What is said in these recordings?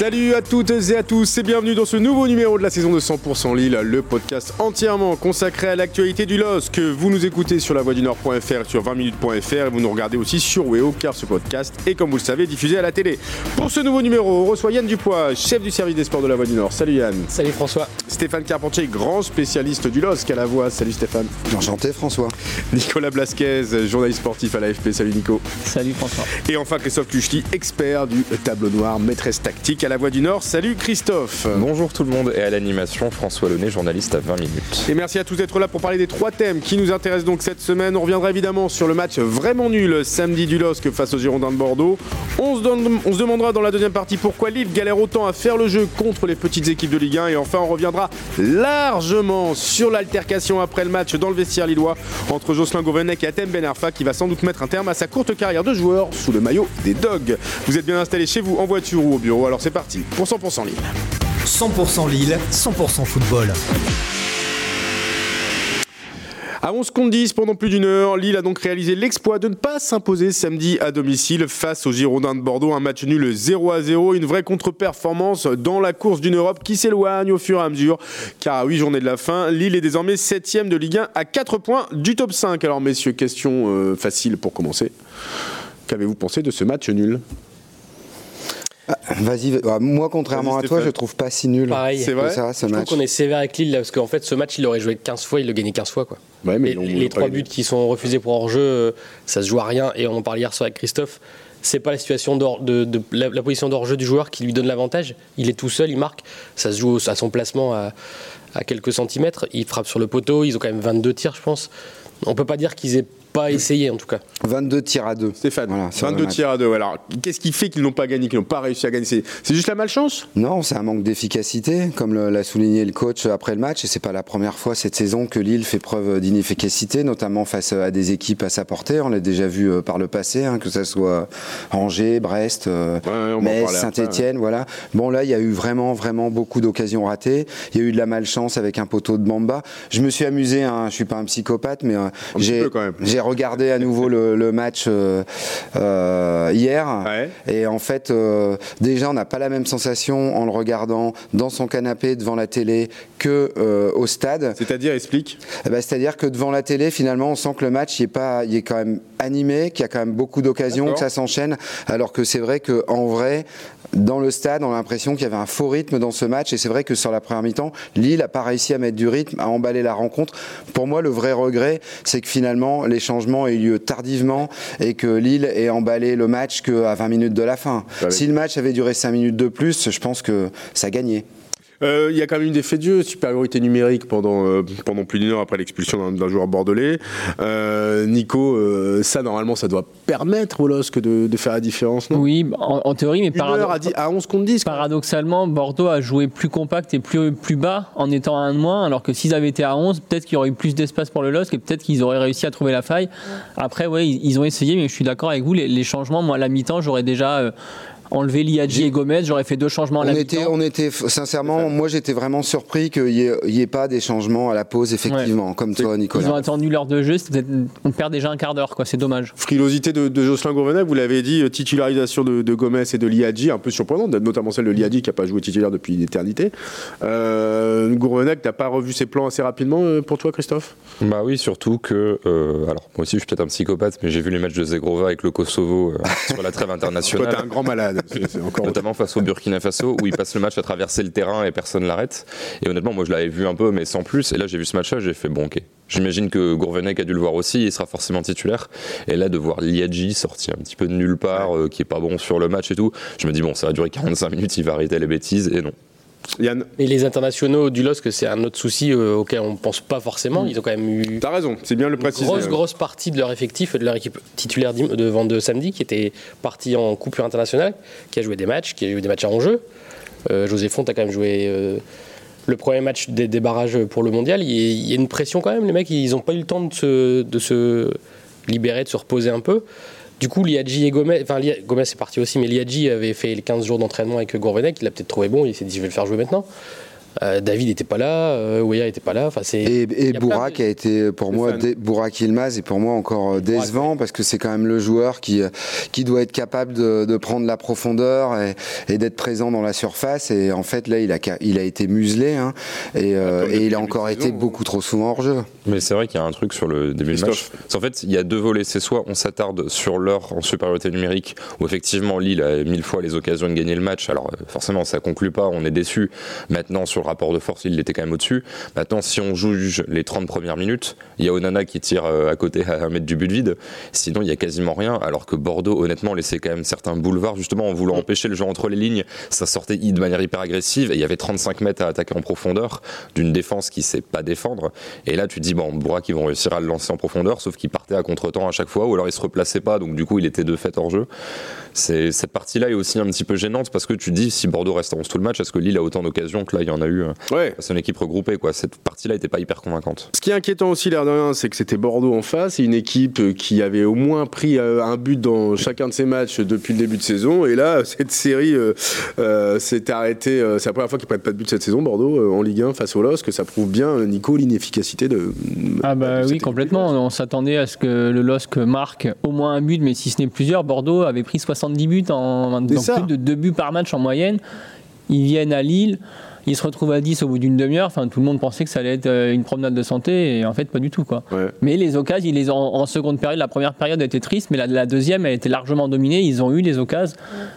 Salut à toutes et à tous et bienvenue dans ce nouveau numéro de la saison de 100% Lille, le podcast entièrement consacré à l'actualité du LOS que vous nous écoutez sur la du Nord.fr et sur 20minutes.fr et vous nous regardez aussi sur Weo car ce podcast est comme vous le savez diffusé à la télé. Pour ce nouveau numéro, on reçoit Yann Dupois, chef du service des sports de la voix du Nord. Salut Yann. Salut François. Stéphane Carpentier, grand spécialiste du LOS qu'à la voix. Salut Stéphane. Enchanté François. Nicolas Blasquez, journaliste sportif à l'AFP. Salut Nico. Salut François. Et enfin Christophe Kuchli, expert du tableau noir, maîtresse tactique à la voix du Nord. Salut Christophe. Bonjour tout le monde et à l'animation, François Launay, journaliste à 20 minutes. Et merci à tous d'être là pour parler des trois thèmes qui nous intéressent donc cette semaine. On reviendra évidemment sur le match vraiment nul samedi du LOSC face aux Girondins de Bordeaux. On se, donne- on se demandera dans la deuxième partie pourquoi Lille galère autant à faire le jeu contre les petites équipes de Ligue 1. Et enfin, on reviendra largement sur l'altercation après le match dans le vestiaire lillois entre Jocelyn Gourvenec et Atem Ben Arfa qui va sans doute mettre un terme à sa courte carrière de joueur sous le maillot des Dogs. Vous êtes bien installés chez vous en voiture ou au bureau, alors c'est parti pour 100% Lille. 100% Lille, 100% football. À 11 contre 10 pendant plus d'une heure, Lille a donc réalisé l'exploit de ne pas s'imposer samedi à domicile face aux Girondins de Bordeaux. Un match nul 0 à 0, une vraie contre-performance dans la course d'une Europe qui s'éloigne au fur et à mesure. Car à 8 journées de la fin, Lille est désormais 7ème de Ligue 1 à 4 points du top 5. Alors messieurs, question euh, facile pour commencer. Qu'avez-vous pensé de ce match nul? Vas-y, va- moi contrairement à toi, je trouve pas si nul Pareil. C'est vrai ça, ce Je trouve match. qu'on est sévère avec Lille là, parce qu'en fait ce match il aurait joué 15 fois, il le gagnait 15 fois quoi. Ouais, mais les les trois buts qui sont refusés pour hors-jeu, euh, ça se joue à rien et on en parlait hier soir avec Christophe. C'est pas la situation de, de- la, la position d'hors-jeu du joueur qui lui donne l'avantage. Il est tout seul, il marque. Ça se joue à son placement à, à quelques centimètres. Il frappe sur le poteau. Ils ont quand même 22 tirs, je pense. On peut pas dire qu'ils aient pas essayé en tout cas. 22 tirs à 2. Stéphane, Voilà, sur le 22 match. tirs à 2. Alors, qu'est-ce qui fait qu'ils n'ont pas gagné, qu'ils n'ont pas réussi à gagner? C'est juste la malchance? Non, c'est un manque d'efficacité, comme l'a souligné le coach après le match. Et c'est pas la première fois cette saison que Lille fait preuve d'inefficacité, notamment face à des équipes à sa portée. On l'a déjà vu euh, par le passé, hein, que ce soit Angers, Brest, euh, Ouais, Metz, Saint-Etienne. Voilà. Bon, là, il y a eu vraiment, vraiment beaucoup d'occasions ratées. Il y a eu de la malchance avec un poteau de Bamba. Je me suis amusé, hein, je suis pas un psychopathe, mais euh, j'ai. J'ai regardé à nouveau le, le match euh, euh, hier. Ouais. Et en fait, euh, déjà, on n'a pas la même sensation en le regardant dans son canapé devant la télé que au stade. C'est-à-dire, explique. Eh ben, C'est-à-dire que devant la télé, finalement, on sent que le match il est pas, il est quand même animé, qu'il y a quand même beaucoup d'occasions, que ça s'enchaîne. Alors que c'est vrai que en vrai, dans le stade, on a l'impression qu'il y avait un faux rythme dans ce match. Et c'est vrai que sur la première mi-temps, Lille a pas réussi à mettre du rythme, à emballer la rencontre. Pour moi, le vrai regret, c'est que finalement, les changements aient eu lieu tardivement et que Lille ait emballé le match qu'à 20 minutes de la fin. Si le match avait duré 5 minutes de plus, je pense que ça gagnait. Euh, Il y a quand même eu des faits de jeu, supériorité numérique pendant, euh, pendant plus d'une heure après l'expulsion d'un- d'un joueur bordelais. Euh, Nico, euh, ça normalement ça doit permettre au LOSC de, de faire la différence, non? Oui, en, en théorie, mais Une parado- heure à, 10 à 11 contre 10. quoi. paradoxalement, Bordeaux a joué plus compact et plus, plus bas en étant à un de moins, alors que s'ils avaient été à 11, peut-être qu'il y aurait eu plus d'espace pour le LOSC et peut-être qu'ils auraient réussi à trouver la faille. Après, ouais, ils, ils ont essayé, mais je suis d'accord avec vous, les, les changements, moi, à la mi-temps, j'aurais déjà euh, enlevé Liadji et Gomez, j'aurais fait deux changements à On la était, mi-temps. on était, sincèrement, moi j'étais vraiment surpris qu'il n'y ait, il y ait pas des changements à la pause, effectivement, comme toi, Ils ont Nicolas. attendu l'heure de jeu, on perd déjà un quart d'heure, quoi, c'est dommage. Frilosité de, de Jocelyn Gourvenec, vous l'avez dit, euh, titularisation de, de Gomez et de Liadji, un peu surprenante, notamment celle de Liadji qui n'a pas joué titulaire depuis une éternité. Euh, Gourvenec, t'as pas revu ses plans assez rapidement euh, pour toi, Christophe? Bah oui, surtout que. euh, alors, moi aussi, je suis peut-être un psychopathe, mais j'ai vu les matchs de Zegrova avec le Kosovo euh, sur la trêve Toi, internationale. t'es un grand malade. C'est- encore Notamment face au Burkina Faso, où il passe le match à traverser le terrain et personne l'arrête. Et honnêtement, moi je l'avais vu un peu, mais sans plus. Et là, j'ai vu ce match-là, j'ai fait bon, ok. J'imagine que Gourvenec a dû le voir aussi, il sera forcément titulaire. Et là, de voir Liadji sorti un petit peu de nulle part, euh, qui est pas bon sur le match et tout, je me dis, bon, ça va durer 45 minutes, il va arrêter les bêtises, et non. Yann, Et les internationaux du LOSC, c'est un autre souci euh, auquel on pense pas forcément. Ils ont quand même eu t'as raison, c'est bien le une préciser. grosse, euh. grosse partie de leur effectif, de leur équipe titulaire de vente de samedi, qui était partie en coupure internationale, qui a joué des matchs, qui a joué des matchs à enjeu. Euh, José Font a quand même joué euh, le premier match des, des barrages pour le mondial. Il y, a, il y a une pression quand même, les mecs, ils n'ont pas eu le temps de se, de se libérer, de se reposer un peu. Du coup, Liadji et Gomez, enfin Gomez est parti aussi, mais Liadji avait fait les 15 jours d'entraînement avec Gourvenec, il l'a peut-être trouvé bon, il s'est dit je vais le faire jouer maintenant. Euh, David n'était pas là, euh, Weah n'était pas là. Enfin, c'est. Et, et Bourak de- a été pour moi, dé- Bourak Ilmaz est pour moi encore euh, décevant parce que c'est quand même le joueur qui, euh, qui doit être capable de, de prendre la profondeur et, et d'être présent dans la surface. Et en fait, là, il a, il a été muselé hein, et, euh, il a encore de été saison, beaucoup trop souvent hors jeu. Mais c'est vrai qu'il y a un truc sur le début du match. En fait, il y a deux volets. C'est soit on s'attarde sur l'heure en supériorité numérique, où effectivement Lille a mille fois les occasions de gagner le match. Alors forcément, ça conclut pas, on est déçu. Maintenant, sur le rapport de force, Lille était quand même au-dessus. Maintenant, si on juge les 30 premières minutes, il y a Onana qui tire euh, à côté à un mètre du but vide. Sinon, il y a quasiment rien. Alors que Bordeaux, honnêtement, laissait quand même certains boulevards, justement en voulant empêcher le jeu entre les lignes. Ça sortait de manière hyper agressive et il y avait 35 mètres à attaquer en profondeur d'une défense qui sait pas défendre. Et là, tu te dis, bon, Bourak, ils vont réussir à le lancer en profondeur, sauf qu'il partait à contre-temps à chaque fois, ou alors il se replaçait pas, donc du coup, il était de fait hors jeu. C'est, cette partie-là est aussi un petit peu gênante parce que tu dis, si Bordeaux reste à 11 tout le match, est-ce que Lille a autant d'occasions que là, il y en a eu euh, Ouais. C'est une équipe regroupée, quoi. Cette partie-là était pas hyper convaincante. Ce qui est inquiétant aussi, l'air de rien, c'est que c'était Bordeaux en face, une équipe qui avait au moins pris euh, un but dans chacun de ses matchs depuis le début de saison. Et là, cette série euh, euh, s'est arrêtée. c'est la première fois qu'ils prennent pas de but cette saison, Bordeaux, en Ligue 1 face au LOSC. Ça prouve bien, Nico, l'inefficacité de. Ah de bah cette oui, équipe. complètement. On s'attendait à ce que le LOSC marque au moins un but, mais si ce n'est plusieurs. Bordeaux avait pris 70 buts en donc ça. plus de deux buts par match en moyenne. Ils viennent à Lille, ils se retrouvent à 10 au bout d'une demi-heure. Enfin, tout le monde pensait que ça allait être euh, une promenade de santé, et en fait, pas du tout. Quoi. Ouais. Mais les occasions, ils les ont en seconde période. La première période a été triste, mais la, la deuxième, elle était largement dominée. Ils ont eu les occasions,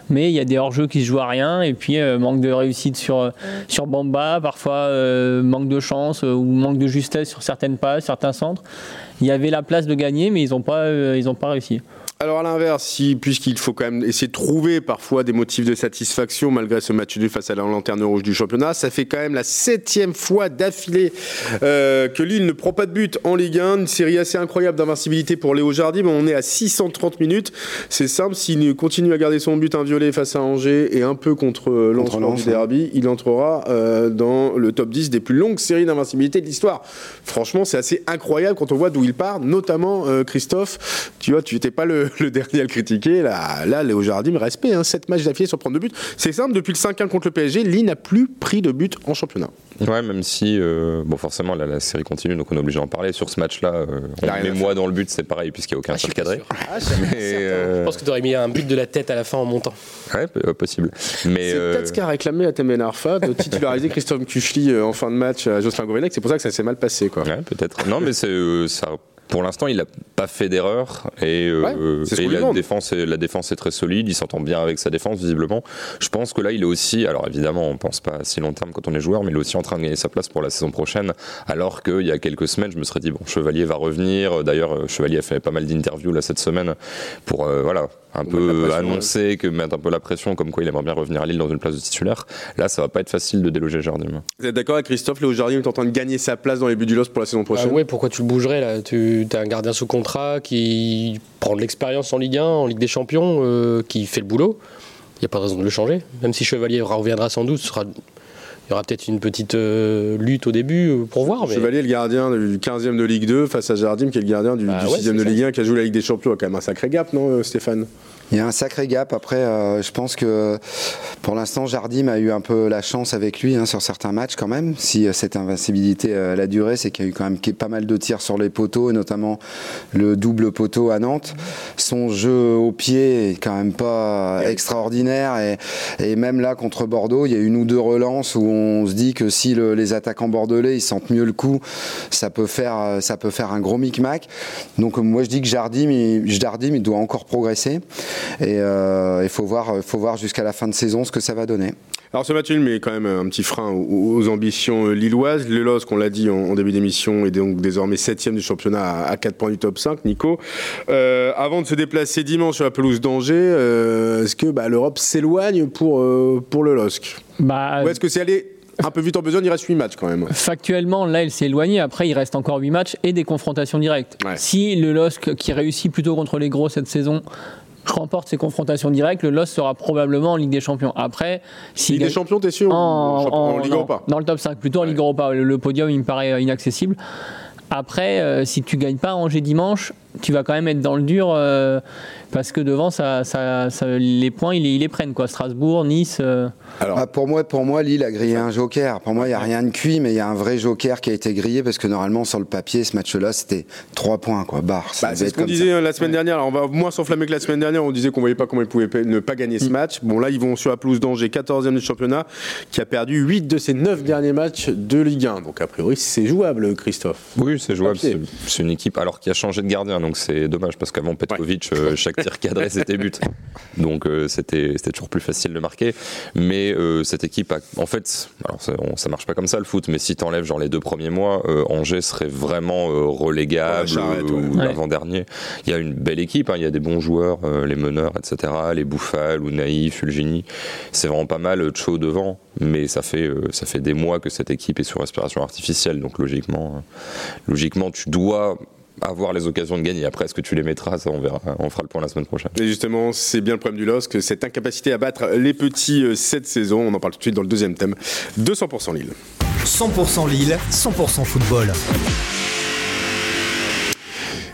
mais il y a des hors-jeux qui se jouent à rien. Et puis, euh, manque de réussite sur, euh, sur Bamba, parfois euh, manque de chance euh, ou manque de justesse sur certaines passes, certains centres. Il y avait la place de gagner, mais ils n'ont pas, euh, ils ont pas réussi. Alors à l'inverse, si, puisqu'il faut quand même essayer de trouver parfois des motifs de satisfaction malgré ce match nul face à la lanterne rouge du championnat, ça fait quand même la septième fois d'affilée euh, que Lille ne prend pas de but en Ligue 1. Une série assez incroyable d'invincibilité pour Léo Jardim. On est à 630 minutes. C'est simple, s'il continue à garder son but inviolé face à Angers et un peu contre euh, Lens, du derby, il entrera euh, dans le top 10 des plus longues séries d'invincibilité de l'histoire. Franchement, c'est assez incroyable quand on voit d'où il part, notamment euh, Christophe. Tu vois, tu n'étais pas le, le dernier à le critiquer. Là, là Léo Jardim, respect, hein, 7 matchs d'affilée sans prendre de but. C'est simple, depuis le 5-1 contre le PSG, Lille n'a plus pris de but en championnat. Ouais, même si, euh, bon, forcément, là, la série continue, donc on est obligé d'en parler. Sur ce match-là, euh, on met moi dans le but, c'est pareil, puisqu'il n'y a aucun tir cadré. Mais, euh, Je pense que tu aurais mis un but de la tête à la fin en montant. ouais, euh, possible. Mais C'est euh, peut-être ce qu'a réclamé Atemen Arfa de titulariser Christophe Kuchli en fin de match à Jocelyn Gourvenec. C'est pour ça que ça s'est mal passé. Quoi. Ouais, peut-être. Non, mais c'est euh, ça. Pour l'instant, il n'a pas fait d'erreur et, euh, Ouais, et la demande. défense, est, la défense est très solide. Il s'entend bien avec sa défense, visiblement. Je pense que là, il est aussi. Alors évidemment, on pense pas à si long terme quand on est joueur, mais il est aussi en train de gagner sa place pour la saison prochaine. Alors qu'il y a quelques semaines, je me serais dit bon, Chevalier va revenir. D'ailleurs, Chevalier a fait pas mal d'interviews là cette semaine pour euh, voilà un peu pression, annoncer que mettre un peu la pression, comme quoi il aimerait bien revenir à Lille dans une place de titulaire. Là, ça va pas être facile de déloger Jardim. Vous êtes d'accord avec Christophe Léo Jardim est en train de gagner sa place dans les buts du LOS pour la saison Ah prochaine ouais, pourquoi tu le bougerais là? Tu as un gardien sous contrat qui prend de l'expérience en Ligue 1, en Ligue des Champions, euh, qui fait le boulot. Il n'y a pas de raison de le changer. Même si Chevalier reviendra sans doute, ce sera- il y aura peut-être une petite euh, lutte au début euh, pour voir. Mais... Chevalier, le gardien du 15e de Ligue 2, face à Jardim, qui est le gardien du, Bah du ouais, 6e de ça. Ligue 1, qui a joué la Ligue des Champions. Il y a quand même un sacré gap, non, euh, Stéphane? Il y a un sacré gap. Après, euh, je pense que pour l'instant, Jardim a eu un peu la chance avec lui hein, sur certains matchs quand même. Si euh, cette invincibilité euh, l'a duré, c'est qu'il y a eu quand même pas mal de tirs sur les poteaux, et notamment le double poteau à Nantes. Son jeu au pied est quand même pas extraordinaire. Et, et même là, contre Bordeaux, il y a une ou deux relances où on se dit que si le- les attaquants bordelais ils sentent mieux le coup, ça peut faire, euh, ça peut faire un gros micmac. Donc moi, je dis que Jardim, il, Jardim, il doit encore progresser. Et euh, il faut voir, faut voir jusqu'à la fin de saison ce que ça va donner. Alors ce match nul met quand même un petit frein aux, aux ambitions euh, lilloises. Le LOSC, on l'a dit en, en début d'émission, est donc désormais 7 du championnat à, 4 points du top 5. Nico, Euh, avant de se déplacer dimanche sur la pelouse d'Angers, euh, est-ce que bah, l'Europe s'éloigne pour, euh, pour le LOSC Bah, Ou est-ce que c'est aller un peu vite en besogne Il reste 8 matchs quand même? Factuellement, là, il s'est éloigné. Après, il reste encore 8 matchs et des confrontations directes. Ouais. Si le LOSC, qui réussit plutôt contre les gros cette saison, remporte ses confrontations directes, le LOSC sera probablement en Ligue des Champions. Après, s'il Ligue des Champions, t'es sûr ou en, en en- Ligue non, Europa dans le top 5, plutôt en Ligue Europa. Le, le podium, il me paraît inaccessible. Après, euh, si tu gagnes pas Angers dimanche, tu vas quand même être dans le dur euh, parce que devant, ça, ça- ça- les points, ils, les- ils les prennent. Quoi. Strasbourg, Nice. euh, Alors, Ah, pour, moi, pour moi, Lille a grillé un joker. Pour moi, il n'y a rien de cuit, mais il y a un vrai joker qui a été grillé parce que normalement, sur le papier, ce match-là, c'était 3 points. Quoi. Barre, Bah, c'est ce qu'on disait ça. euh, la semaine dernière. Alors, on va moins s'enflammer que la semaine dernière. On disait qu'on voyait pas comment ils pouvaient ne pas gagner ce match. Bon, là, ils vont sur la pelouse d'Angers, 14e du championnat, qui a perdu 8 de ses 9 derniers matchs de Ligue 1. Donc, a priori, c'est jouable, Christophe. Oui, c'est jouable. C'est une équipe alors qui a changé de gardien, donc c'est dommage parce qu'avant Petkovic, euh, chaque cadré c'était but. Donc euh, c'était c'était toujours plus facile de marquer. Mais euh, cette équipe, a, en fait, alors ça, on- ça marche pas comme ça le foot, mais si t'enlèves genre les deux premiers mois, euh, Angers serait vraiment euh, relégable Ouais, ou Ouais. l'avant-dernier. Il y a une belle équipe, hein, il y a des bons joueurs, euh, les meneurs, etc. Les Bouffal, Ounaï, Fulgini. C'est vraiment pas mal, Cho devant, mais ça fait, euh, ça fait des mois que cette équipe est sur respiration artificielle, donc logiquement, euh, logiquement tu dois avoir les occasions de gagner. Après, est-ce que tu les mettras? Ça, on verra. On fera le point la semaine prochaine. Et justement, c'est bien le problème du LOSC, cette incapacité à battre les petits euh, cette saison. On en parle tout de suite dans le deuxième thème. 200% Lille. 100% Lille, 100% football.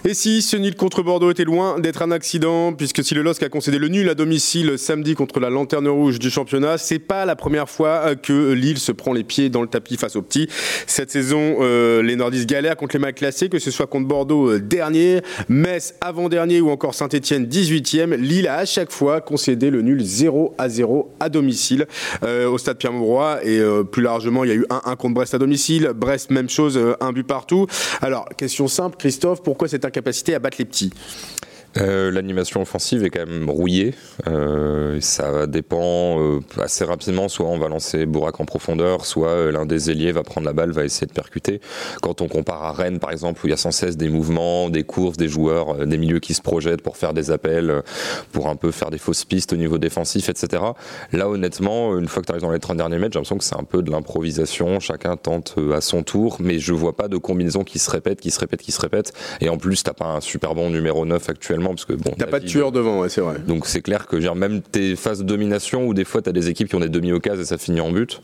Et si ce nul contre Bordeaux était loin d'être un accident, puisque si le LOSC a concédé le nul à domicile samedi contre la lanterne rouge du championnat, c'est pas la première fois que Lille se prend les pieds dans le tapis face aux petits. Cette saison, euh, les Nordistes galèrent contre les mal classés, que ce soit contre Bordeaux euh, dernier, Metz avant-dernier ou encore Saint-Etienne 18e. Lille a à chaque fois concédé le nul 0 à 0 à domicile euh, au stade Pierre-Mauroy et plus largement, il y a eu 1-1 contre Brest à domicile. Brest, même chose, un but partout. Alors, question simple, Christophe, pourquoi cette incapacité à battre les petits Euh, L'animation offensive est quand même rouillée. Euh, ça dépend euh, assez rapidement. Soit on va lancer Bourak en profondeur, soit l'un des ailiers va prendre la balle, va essayer de percuter. Quand on compare à Rennes, par exemple, où il y a sans cesse des mouvements, des courses, des joueurs, des milieux qui se projettent pour faire des appels, pour un peu faire des fausses pistes au niveau défensif, etc. Là, honnêtement, une fois que tu arrives dans les 30 derniers mètres, j'ai l'impression que c'est un peu de l'improvisation. Chacun tente à son tour, mais je vois pas de combinaison qui se répète, qui se répète, qui se répète. Et en plus, t'as pas un super bon numéro 9 actuellement, parce que bon. T'as pas de tueur devant, ouais, c'est vrai. donc c'est clair que genre, même tes phases de domination où des fois tu as des équipes qui ont des demi-occasions et ça finit en but,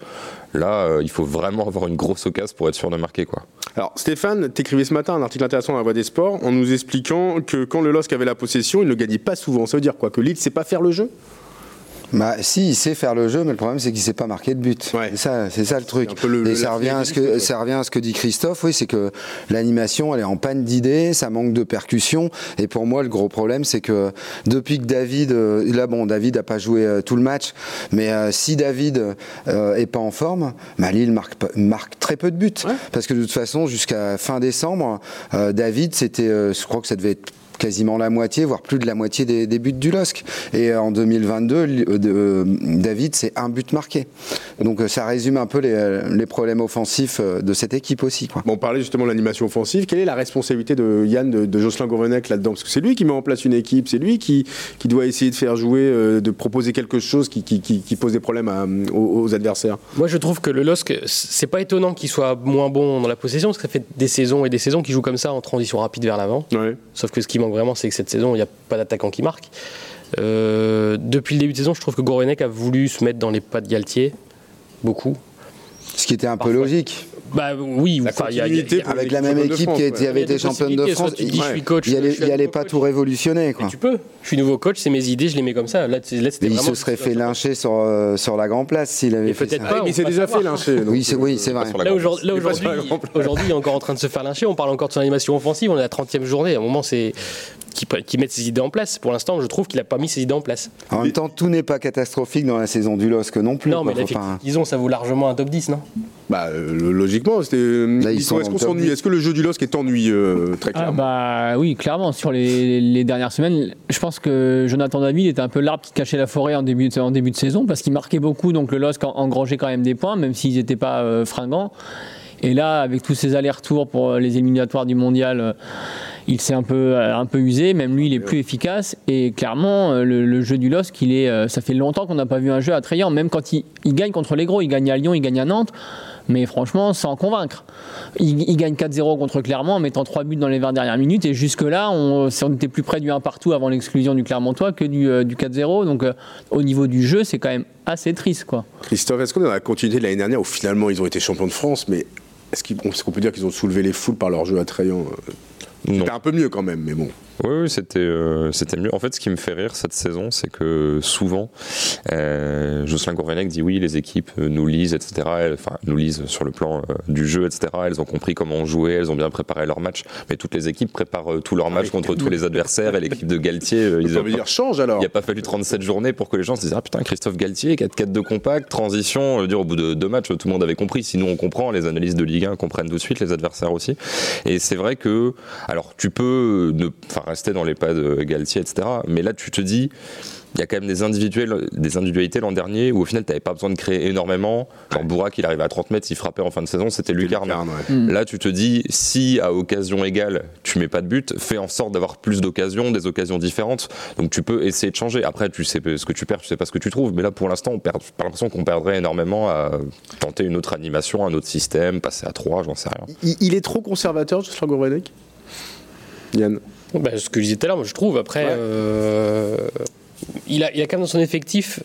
là euh, il faut vraiment avoir une grosse occasion pour être sûr de marquer quoi. Alors Stéphane, t'écrivais ce matin un article intéressant dans la Voix des Sports en nous expliquant que quand le LOSC avait la possession, il ne gagnait pas souvent. Ça veut dire quoi? Que Lille sait pas faire le jeu? Bah, si, il sait faire le jeu, mais le problème, c'est qu'il sait pas marquer de but. Ouais. C'est ça, c'est ça le truc. un peu le- Et le- ça revient, à ce que, finalité, ça revient à ce que dit Christophe, oui, c'est que l'animation, elle est en panne d'idées, ça manque de percussion. Et pour moi, le gros problème, c'est que depuis que David, euh, là, bon, David a pas joué euh, tout le match, mais euh, si David euh, est pas en forme, bah, Lille marque, marque très peu de buts. Parce que de toute façon, jusqu'à fin décembre, David, c'était, je crois que ça devait être quasiment la moitié, voire plus de la moitié des, des buts du LOSC. Et euh, en 2022, li- euh, de- euh, David, c'est un but marqué. Donc ça résume un peu les, les problèmes offensifs de cette équipe aussi. Quoi. Bon, on parlait justement de l'animation offensive. Quelle est la responsabilité de Yann, de, de Jocelyn Gourvenec là-dedans? Parce que c'est lui qui met en place une équipe, c'est lui qui, qui doit essayer de faire jouer, euh, de proposer quelque chose qui, qui, qui- qui pose des problèmes à- aux, aux adversaires. Moi, je trouve que le LOSC, c'est pas étonnant qu'il soit moins bon dans la possession, parce que ça fait des saisons et des saisons qu'il joue comme ça en transition rapide vers l'avant. Ouais. Sauf que ce qui manque vraiment, c'est que cette saison, il n'y a pas d'attaquant qui marque. Euh, depuis le début de saison, je trouve que Gourvenec a voulu se mettre dans les pas de Galtier, beaucoup. Ce qui était un peu logique. Bah oui, enfin, y a- a- Avec la même équipe France, qui ouais. avait été des championne de France, il je suis coach, il je allait, nouveau pas tout révolutionner. Quoi. Tu peux. Je suis nouveau coach, c'est mes idées, je les mets comme ça. Là, il se serait fait lyncher sur, euh, sur la Grand Place s'il avait fait peut-être ça. pas. Ah, mais il s'est déjà fait lyncher. Oui, c'est oui, euh, vrai. Là aujourd'hui, il est encore en train de se faire lyncher. On parle encore de son animation offensive. On est à la 30e journée. À un moment, c'est qui, qui mette ses idées en place. Pour l'instant, je trouve qu'il n'a pas mis ses idées en place. En même temps, tout n'est pas catastrophique dans la saison du LOSC non plus. non, quoi, mais pas- ont, ça vaut largement un top 10, non? Bah, euh, logiquement, c'était. Sont- Est-ce dans qu'on le top s'ennuie 10. Est-ce que le jeu du LOSC est ennuyeux, euh, très Ah clairement? bah oui, clairement. Sur les, les dernières semaines, je pense que Jonathan David était un peu l'arbre qui cachait la forêt en début de, en début de saison parce qu'il marquait beaucoup, donc le LOSC en- engrangeait quand même des points, même s'ils n'étaient pas euh, fringants. Et là, avec tous ces allers-retours pour euh, les éliminatoires du mondial, euh, il s'est un peu, euh, un peu usé. Même lui, il est plus efficace. Et clairement, euh, le, jeu du LOSC, il est, euh, ça fait longtemps qu'on n'a pas vu un jeu attrayant. Même quand il, gagne contre les gros, il gagne à Lyon, il gagne à Nantes. Mais franchement, sans convaincre. Il, gagne 4-0 contre Clermont en mettant 3 buts dans les 20 dernières minutes. Et jusque-là, on, on était plus près du 1 partout avant l'exclusion du Clermontois que du, euh, du 4-0. Donc, au niveau du jeu, c'est quand même assez triste. Quoi. Christophe, est-ce qu'on est dans la continuité de l'année dernière où finalement ils ont été champions de France, mais est-ce qu'on peut dire qu'ils ont soulevé les foules par leur jeu attrayant. C'était un peu mieux quand même, mais bon. Oui, oui c'était euh, c'était mieux. En fait, ce qui me fait rire cette saison, c'est que souvent, euh, Jocelyn Gourvenec dit oui, les équipes euh, nous lisent, etc. Enfin, nous lisent sur le plan euh, du jeu, etc. Elles ont compris comment on jouait, elles ont bien préparé leur match. Mais toutes les équipes préparent tous leurs matchs contre tous les adversaires. Et l'équipe de Galtier, ils Ça veut pas- dire change alors. il n'y a pas fallu 37 journées pour que les gens se disent Ah putain, Christophe Galtier, 4-4 de compact, transition. Je veux dire, au bout de deux matchs, tout le monde avait compris. Sinon, on comprend. Les analystes de Ligue 1 comprennent tout de suite, les adversaires aussi. Et c'est vrai que, alors, tu peux ne, rester dans les pas de Galtier, etc. Mais là, tu te dis. Il y a quand même des, individuels, des individualités l'an dernier où au final tu n'avais pas besoin de créer énormément. Genre Bourak, il arrivait à 30 mètres, il frappait en fin de saison, c'était Lucarne. Lucarne, ouais. Là, tu te dis, si à occasion égale, tu mets pas de but, fais en sorte d'avoir plus d'occasions, des occasions différentes. Donc tu peux essayer de changer. Après, tu sais ce que tu perds, tu sais pas ce que tu trouves. Mais là, pour l'instant, on perd. J'ai pas l'impression qu'on perdrait énormément à tenter une autre animation, un autre système, passer à 3, j'en sais rien. Il, il est trop conservateur, Jocelyn Gourvenec? Yann Bah, ce que je disais tout à l'heure, je trouve. Après, Ouais. euh, il, a, il a quand même dans son effectif,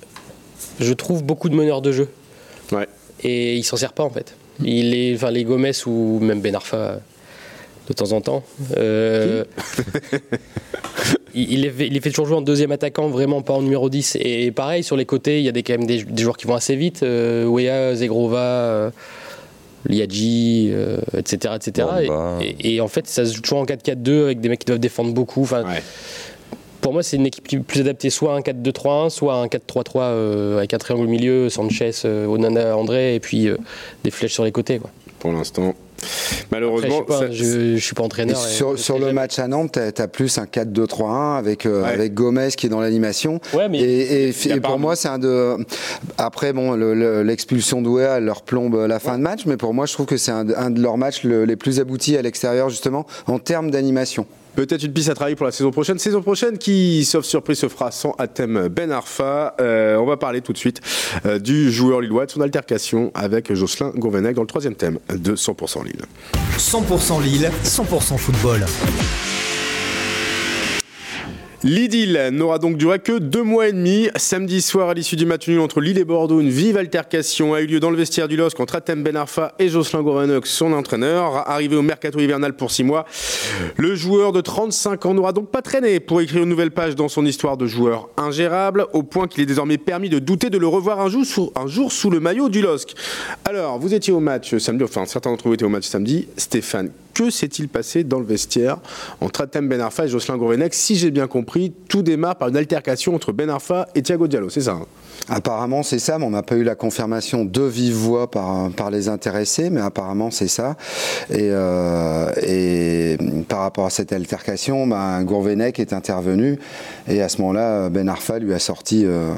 je trouve, beaucoup de meneurs de jeu. Ouais. Et il s'en sert pas, en fait. Il est, enfin, les Gomez ou même Ben Arfa, de temps en temps. euh, il, il les fait, il les fait toujours jouer en deuxième attaquant, vraiment pas en numéro 10. Et pareil, sur les côtés, il y a des, quand même des, des joueurs qui vont assez vite. Euh, Wea, Zegrova. Euh, Liadji, euh, etc. etc. Bamba. Et, et- et en fait, ça se joue toujours en 4-4-2 avec des mecs qui doivent défendre beaucoup. Enfin, Ouais. Pour moi, c'est une équipe qui est plus adaptée soit à un 4-2-3-1, soit à un 4-3-3 euh, avec un triangle au milieu, Sanchez, euh, Onana, André, et puis euh, des flèches sur les côtés. Quoi. Pour l'instant. Après, Malheureusement, je, ne suis pas entraîneur. et sur, le jamais. match à Nantes, tu as, plus un 4-2-3-1 avec, euh, Ouais. avec Gomez qui est dans l'animation. Ouais, Et, pour un- moi, c'est un de. Après, bon, le- le- l'expulsion d'Ouéa elle leur plombe la fin de match, mais pour moi, je trouve que c'est un, de- un de leurs matchs le- les plus aboutis à l'extérieur, justement, en termes d'animation. Peut-être une piste à travailler pour la saison prochaine. Saison prochaine qui, sauf surprise, se fera sans Atem Ben Arfa. Euh, on va parler tout de suite euh, du joueur lillois, de son altercation avec Jocelyn Gourvenec dans le troisième thème de 100% Lille. 100% Lille, 100% football. L'idylle n'aura donc duré que deux mois et demi. Samedi soir, à l'issue du match nul entre Lille et Bordeaux, une vive altercation a eu lieu dans le vestiaire du LOSC entre Atem Ben Arfa et Jocelyn Gourvenec, son entraîneur. Arrivé au mercato hivernal pour six mois, le joueur de 35 ans n'aura donc pas traîné pour écrire une nouvelle page dans son histoire de joueur ingérable, au point qu'il est désormais permis de douter de le revoir un jour sous, un jour sous le maillot du LOSC. Alors, vous étiez au match samedi, enfin certains d'entre vous étaient au match samedi. Stéphane, que s'est-il passé dans le vestiaire entre Atem Ben Arfa et Jocelyn Gourvenec Si j'ai bien compris, tout démarre par une altercation entre Ben Arfa et Thiago Diallo, c'est ça hein? Apparemment, c'est ça, mais on n'a pas eu la confirmation de vive voix par, par les intéressés, mais apparemment, c'est ça. Et, euh, et par rapport à cette altercation, ben, Gourvenec est intervenu, et à ce moment-là, Ben Arfa lui a sorti, euh,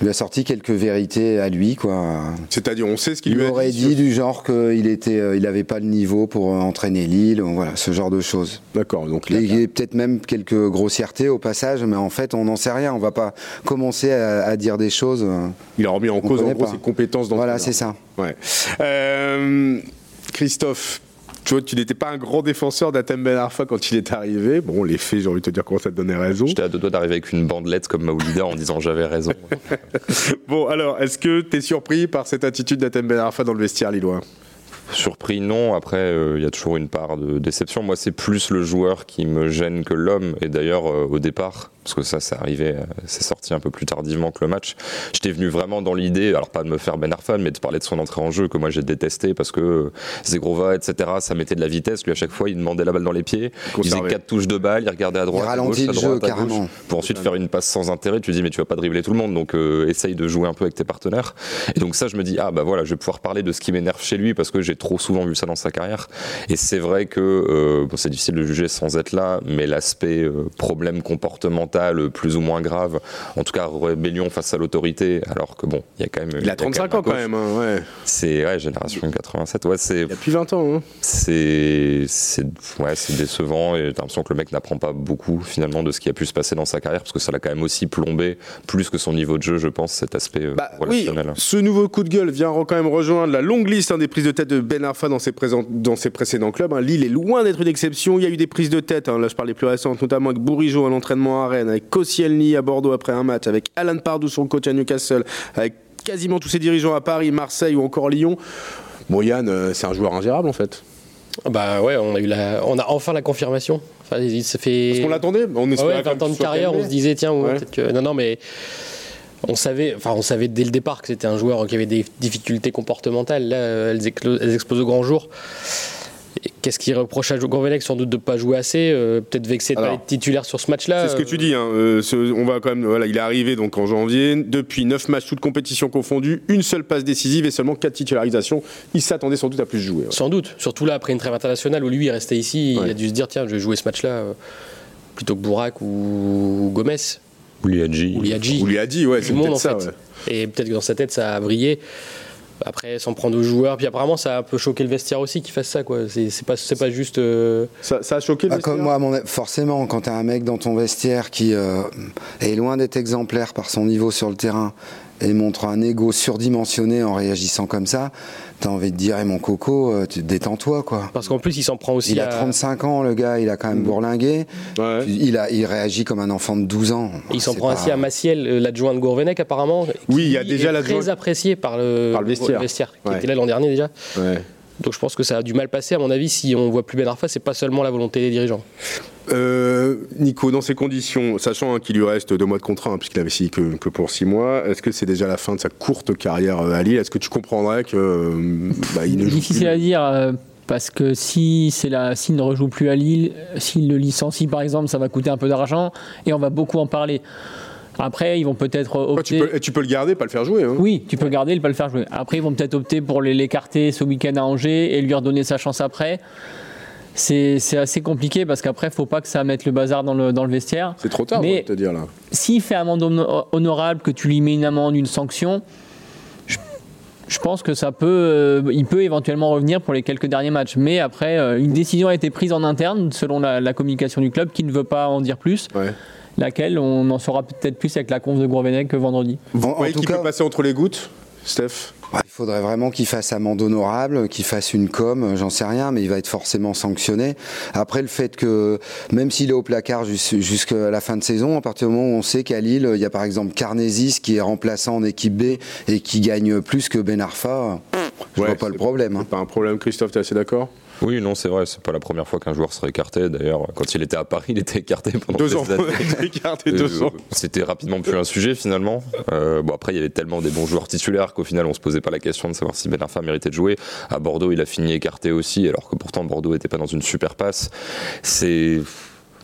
lui a sorti quelques vérités à lui, quoi. C'est-à-dire, on sait ce qu'il Il lui a aurait dit. dit du genre qu'il était, euh, il n'avait pas le niveau pour entraîner Lille, voilà, ce genre de choses. D'accord, donc là, il y a peut-être même quelques grossièretés au passage, mais en fait, on n'en sait rien. On va pas commencer à, à dire des choses. Euh, il a remis en cause en gros ses compétences dans Voilà, c'est ça. Ouais. Euh, Christophe, tu vois, tu n'étais pas un grand défenseur d'Atem Ben Arfa quand il est arrivé. Bon, les faits, j'ai envie de te dire comment ça te donnait raison. J'étais à deux doigts d'arriver avec une bandelette comme Maoulida en disant j'avais raison. Bon, alors, est-ce que tu es surpris par cette attitude d'Atem Ben Arfa dans le vestiaire lillois? Surpris, non. Après, euh, il y a toujours une part de déception. Moi, c'est plus le joueur qui me gêne que l'homme. Et d'ailleurs, euh, au départ, parce que ça, c'est arrivé, euh, c'est sorti un peu plus tardivement que le match. J'étais venu vraiment dans l'idée, alors pas de me faire Ben Arfan, mais de parler de son entrée en jeu que moi j'ai détesté parce que euh, Zegrova, etc., ça mettait de la vitesse. Lui, à chaque fois, il demandait la balle dans les pieds. Il faisait quatre touches de balle, il regardait à droite, à ralentit gauche, à le jeu, droite, à gauche, pour ensuite faire une passe sans intérêt. Tu te dis, mais tu vas pas dribbler tout le monde, donc euh, essaye de jouer un peu avec tes partenaires. Et donc ça, je me dis, ah bah voilà, je vais pouvoir parler de ce qui m'énerve chez lui parce que j'ai trop souvent vu ça dans sa carrière. Et c'est vrai que euh, bon, c'est difficile de juger sans être là, mais l'aspect euh, problème comportemental euh, plus ou moins grave, en tout cas rébellion face à l'autorité, alors que bon, il y a quand même. Il a 35 ans quand même, hein, ouais. C'est ouais, génération 87, ouais, c'est Il y a plus 20 ans. Hein. c'est ouais, c'est décevant et t'as l'impression que le mec n'apprend pas beaucoup finalement de ce qui a pu se passer dans sa carrière parce que ça l'a quand même aussi plombé plus que son niveau de jeu, je pense, cet aspect euh, Bah, oui, relationnel. ce nouveau coup de gueule vient quand même rejoindre la longue liste hein, des prises de tête de Ben Arfa dans ses, présent- dans ses précédents clubs. hein. Lille est loin d'être une exception. Il y a eu des prises de tête, là je parle des plus récentes, notamment avec Bourigeau à l'entraînement à Rennes, avec Koscielny à Bordeaux après un match, avec Alan Pardou, son coach à Newcastle, avec quasiment tous ses dirigeants à Paris, Marseille ou encore Lyon. Bon Yann, euh, c'est un joueur ingérable en fait. Bah ouais, on a, eu la, on a enfin la confirmation. Enfin, ça fait. Parce qu'on l'attendait, on Ah espérait ouais, quand même 20 ans qu'il de carrière, on se disait, tiens, ouais, Ouais. peut-être que. Non, non, mais. On savait, enfin, on savait dès le départ que c'était un joueur qui avait des difficultés comportementales. Là, elles explosent au grand jour. Qu'est-ce qu'il reproche à Gourvenec Sans doute de ne pas jouer assez, euh, peut-être vexé de ne pas être titulaire sur ce match-là. C'est ce que tu dis. hein, euh, ce- on va quand même. Voilà, il est arrivé donc en janvier. Depuis 9 matchs, toutes compétitions confondues, une seule passe décisive et seulement 4 titularisations. Il s'attendait sans doute à plus jouer. ouais. Sans doute, surtout là après une trêve internationale où lui il restait ici, Ouais. il a dû se dire tiens je vais jouer ce match-là euh, plutôt que Bourak ou Gomez Ou Liadji. ou Liadji. A dit, ouais, c'est peut-être en ça. fait. ouais. Et peut-être que dans sa tête ça a brillé. Après s'en prendre aux joueurs, puis apparemment ça a un peu choqué le vestiaire aussi qu'il fasse ça quoi. C'est c'est pas c'est pas juste. euh, Ça, ça a choqué le Ah, comme vestiaire moi, à mon avis, forcément, quand tu as un mec dans ton vestiaire qui euh, est loin d'être exemplaire par son niveau sur le terrain et montre un ego surdimensionné en réagissant comme ça, tu as envie de dire, Eh, mon coco, euh, tu- détends-toi, quoi. Parce qu'en plus il s'en prend aussi Il a à- 35 ans, le gars, il a quand même bourlingué. Ouais. Il, a, il réagit comme un enfant de 12 ans. Il s'en prend pas- ainsi à Maciel, euh, l'adjoint de Gourvenec apparemment. Oui, il y a déjà est l'adjoint- Très apprécié par le, Par le vestiaire. qui Ouais. était là l'an dernier déjà. Ouais. Donc je pense que ça a du mal passé à mon avis si on voit plus Ben Arfa, c'est pas seulement la volonté des dirigeants. Euh, Nico, dans ces conditions, sachant hein, qu'il lui reste deux mois de contrat, hein, puisqu'il avait signé que, que pour six mois, est-ce que c'est déjà la fin de sa courte carrière euh, à Lille? Est-ce que tu comprendrais que euh, bah, il ne joue Difficile plus à dire euh, parce que si c'est la, s'il ne rejoue plus à Lille, s'il le licencie par exemple, ça va coûter un peu d'argent et on va beaucoup en parler. Après, ils vont peut-être opter. tu, peux, et tu peux le garder, pas le faire jouer. hein. Oui, tu peux garder, ne pas le faire jouer. Après, ils vont peut-être opter pour l'écarter ce week-end à Angers et lui redonner sa chance après. C'est assez compliqué parce qu'après, il faut pas que ça mette le bazar dans le, dans le vestiaire. C'est trop tard, Mais- te dire là. S'il fait amende hono- honorable, que tu lui mets une amende, une sanction, je, je pense que ça peut, euh, il peut éventuellement revenir pour les quelques derniers matchs. Mais après, euh, une décision a été prise en interne, selon la, la communication du club, qui ne veut pas en dire plus. Ouais. Laquelle, on en saura peut-être plus avec la conf de Gourvenec que vendredi. En, en Oui, tout qui cas, peut passer entre les gouttes, Steph? Faudrait vraiment qu'il fasse amende honorable, qu'il fasse une com, j'en sais rien, mais il va être forcément sanctionné. Après, le fait que, même s'il est au placard jus- jusqu'à la fin de saison, à partir du moment où on sait qu'à Lille, il y a par exemple Carnesis qui est remplaçant en équipe B et qui gagne plus que Ben Arfa, je Ouais, vois pas le problème. hein. Pas un problème, Christophe, t'es assez d'accord? Oui, non, c'est vrai, c'est pas la première fois qu'un joueur serait écarté. D'ailleurs, quand il était à Paris, il était écarté pendant Deux ans. Écarté deux Euh, ans. C'était rapidement plus un sujet finalement. Euh, bon après il y avait tellement des bons joueurs titulaires qu'au final on se posait pas la question de savoir si Ben Arfa méritait de jouer. À Bordeaux il a fini écarté aussi alors que pourtant Bordeaux était pas dans une super passe. C'est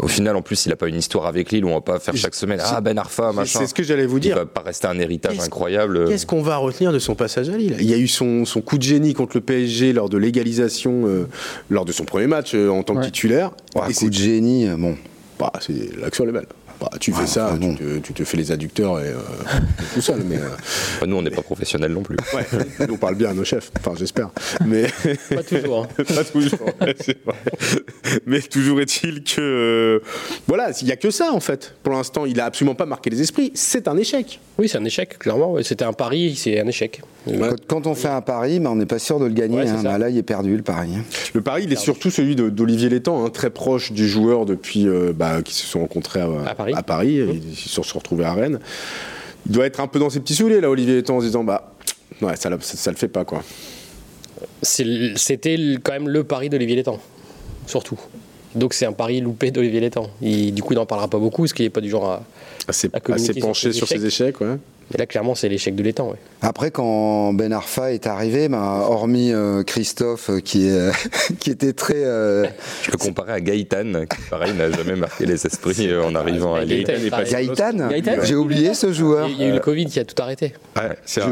au final en plus il a pas une histoire avec Lille où on va pas faire chaque semaine ah Ben Arfa machin. C'est ce que j'allais vous Il dire. va pas rester un héritage Qu'est-ce- incroyable. Qu'est-ce qu'on va retenir de son passage à Lille? Il y a eu son, son coup de génie contre le PSG lors de l'égalisation, euh, lors de son premier match euh, en tant que Ouais. titulaire. Ouais, un Et coup c'est de génie, euh, bon. bah, c'est- l'action elle est belle. Bah, tu fais Ouais, ça, enfin, tu, te, tu te fais les adducteurs et euh, tout seul. Mais euh, Enfin, nous on n'est pas professionnels non plus. ouais, nous, on parle bien à nos chefs. Enfin, j'espère. Mais Pas toujours. hein. pas toujours. ouais, c'est vrai. Mais toujours est-il que euh, voilà, il y a que ça en fait. Pour l'instant, il a absolument pas marqué les esprits. C'est un échec. Oui, c'est un échec, clairement. C'était un pari, c'est un échec. Quand, quand on fait un pari, bah, on n'est pas sûr de le gagner. Ouais, hein. Bah, là, il est perdu le pari. hein. Le pari, il est surtout celui d'Olivier Létang, hein, très proche du joueur depuis euh, bah, qui se sont rencontrés à, À Paris. et Ils se sont retrouvés à Rennes. Il doit être un peu dans ses petits souliers, là, Olivier Létang, en se disant bah, ouais, ça, ça, ça le fait pas, quoi. C'était quand même le pari d'Olivier Létang, surtout. Donc c'est un pari loupé d'Olivier Létang. Il- du coup, il n'en parlera pas beaucoup, parce qu'il n'est pas du genre à. Assez, À assez sur penché ses sur ses échecs, ouais. Mais là, clairement, c'est l'échec de Létang. ouais. Après, quand Ben Arfa est arrivé, bah, hormis euh, Christophe euh, qui, était très. euh, Je peux comparer à Gaëtan qui pareil n'a jamais marqué les esprits en arrivant à Lille. Gaëtan. Gaëtan Gaëtan J'ai oublié ce joueur. Il y a eu le Covid qui a tout arrêté. Ouais, c'est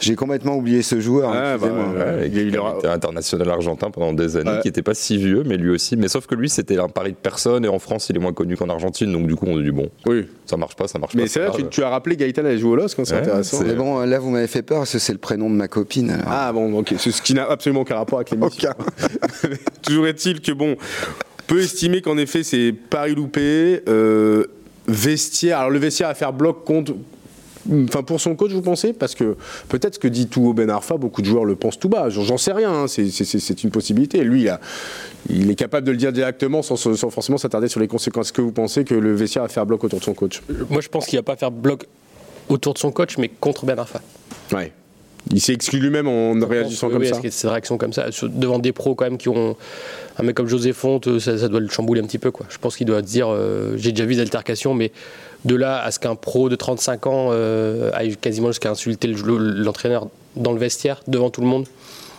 J'ai- complètement oublié ce joueur. hein, Ah, bah, excusez-moi. ouais. Ouais, Il- il il aura- était international argentin pendant des années, Ouais. qui n'était pas si vieux, mais lui aussi. Mais sauf que lui, c'était un pari de personne, et en France, il est moins connu qu'en Argentine, donc du coup, on a dit bon, Oui. ça marche pas, ça marche Mais pas. c'est vrai, tu, tu as rappelé Gaëtan allait jouer au LOSC, c'est Ouais, intéressant. c'est- Mais bon, là, vous m'avez fait peur parce que c'est le prénom de ma copine. alors. Ah bon, ok, c'est ce qui n'a absolument aucun rapport avec l'émission. Toujours est-il que bon, on peut estimer qu'en effet c'est Paris loupé, euh, vestiaire. Alors le vestiaire à faire bloc contre. Enfin, pour son coach, vous pensez? Parce que peut-être ce que dit tout Ben Arfa, beaucoup de joueurs le pensent tout bas. J'en j'en sais rien, hein, c'est- c'est c'est une possibilité. Lui, il, a- il est capable de le dire directement sans, sans forcément s'attarder sur les conséquences. Est-ce que vous pensez que le vestiaire va faire bloc autour de son coach? Moi, je pense qu'il va pas faire bloc autour de son coach, mais contre Ben Arfa. Ouais. Il s'est exclu lui-même en réagissant Oui, comme oui, ça. Cette réaction comme ça, devant des pros quand même qui ont un mec comme José Fonte, euh, ça, ça doit le chambouler un petit peu. Quoi. Je pense qu'il doit se dire, euh, j'ai déjà vu des altercations, mais de là à ce qu'un pro de 35 ans euh, aille quasiment jusqu'à insulter le- l'entraîneur dans le vestiaire, devant tout le monde,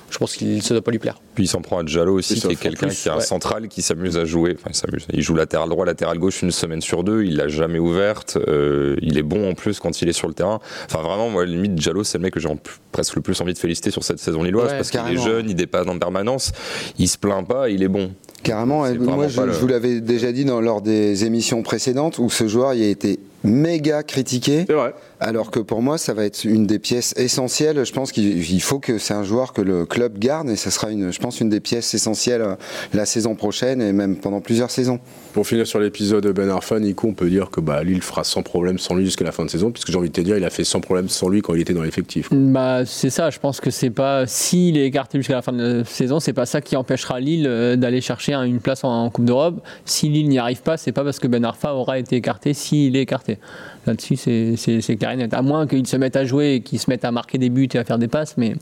je pense qu'il ça doit pas lui plaire. Puis il s'en prend à Diallo aussi, qui est quelqu'un qui est un ouais. central qui s'amuse à jouer. Enfin, il s'amuse. Il joue latéral droit, latéral gauche une semaine sur deux. Il l'a jamais ouverte. Euh, il est bon en plus quand il est sur le terrain. Enfin, vraiment, moi, limite, Diallo, c'est le mec que j'ai presque le plus envie de féliciter sur cette saison lilloise Ouais, parce qu'il est jeune, il dépasse en permanence. Il se plaint pas, il est bon. Carrément, moi je, pas le- je vous l'avais déjà dit dans, lors des émissions précédentes où ce joueur il a été méga critiqué, C'est vrai. alors que pour moi ça va être une des pièces essentielles. Je pense qu'il il faut que c'est un joueur que le club garde et ça sera une, je pense une des pièces essentielles euh, la saison prochaine et même pendant plusieurs saisons. Pour finir sur l'épisode Ben Arfa, Nico, on peut dire que bah, Lille fera sans problème sans lui jusqu'à la fin de saison, puisque j'ai envie de te dire, il a fait sans problème sans lui quand il était dans l'effectif. Bah, c'est ça, je pense que c'est pas s'il est écarté jusqu'à la fin de la saison, c'est pas ça qui empêchera Lille euh, d'aller chercher un- une place en, en Coupe d'Europe. Si Lille n'y arrive pas, c'est pas parce que Ben Arfa aura été écarté s'il est écarté. Là-dessus, c'est clair et net. À moins qu'il se mette à jouer et qu'il se mette à marquer des buts et à faire des passes, mais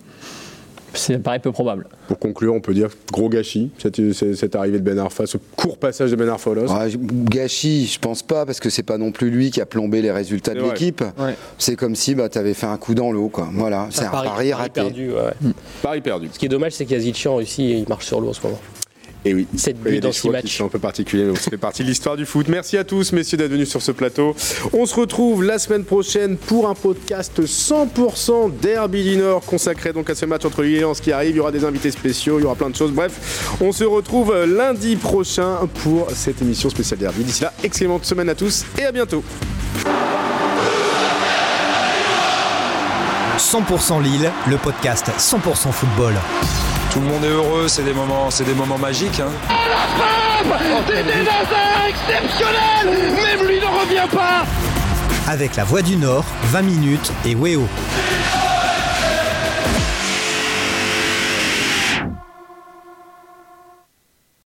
ça paraît peu probable. Pour conclure, on peut dire gros gâchis, cette, arrivée de Ben Arfa, ce court passage de Ben Arfa. Ouais, gâchis, je pense pas parce que c'est pas non plus lui qui a plombé les résultats de l'équipe. Ouais. C'est comme si bah, tu avais fait un coup dans l'eau quoi. Voilà, c'est un pari, raté. perdu. ouais. Paris perdu. Ce qui est dommage, c'est qu'Azici en Russie, il marche sur l'eau en ce moment. Et oui. 7 Il y buts a dans des 6 choix qui matchs. sont un peu particuliers, mais ça fait partie de l'histoire du foot. Merci à tous, messieurs, d'être venus sur ce plateau. On se retrouve la semaine prochaine pour un podcast 100% Derby du Nord, consacré donc à ce match entre Lille et Lens qui arrive. Il y aura des invités spéciaux, il y aura plein de choses. Bref, on se retrouve lundi prochain pour cette émission spéciale Derby. D'ici là, excellente semaine à tous et à bientôt. 100% Lille, le podcast 100% football. Tout le monde est heureux, c'est des moments, c'est des moments magiques. hein. C'était Nazar exceptionnel Même lui ne revient pas Avec la Voix du Nord, 20 minutes et Weo.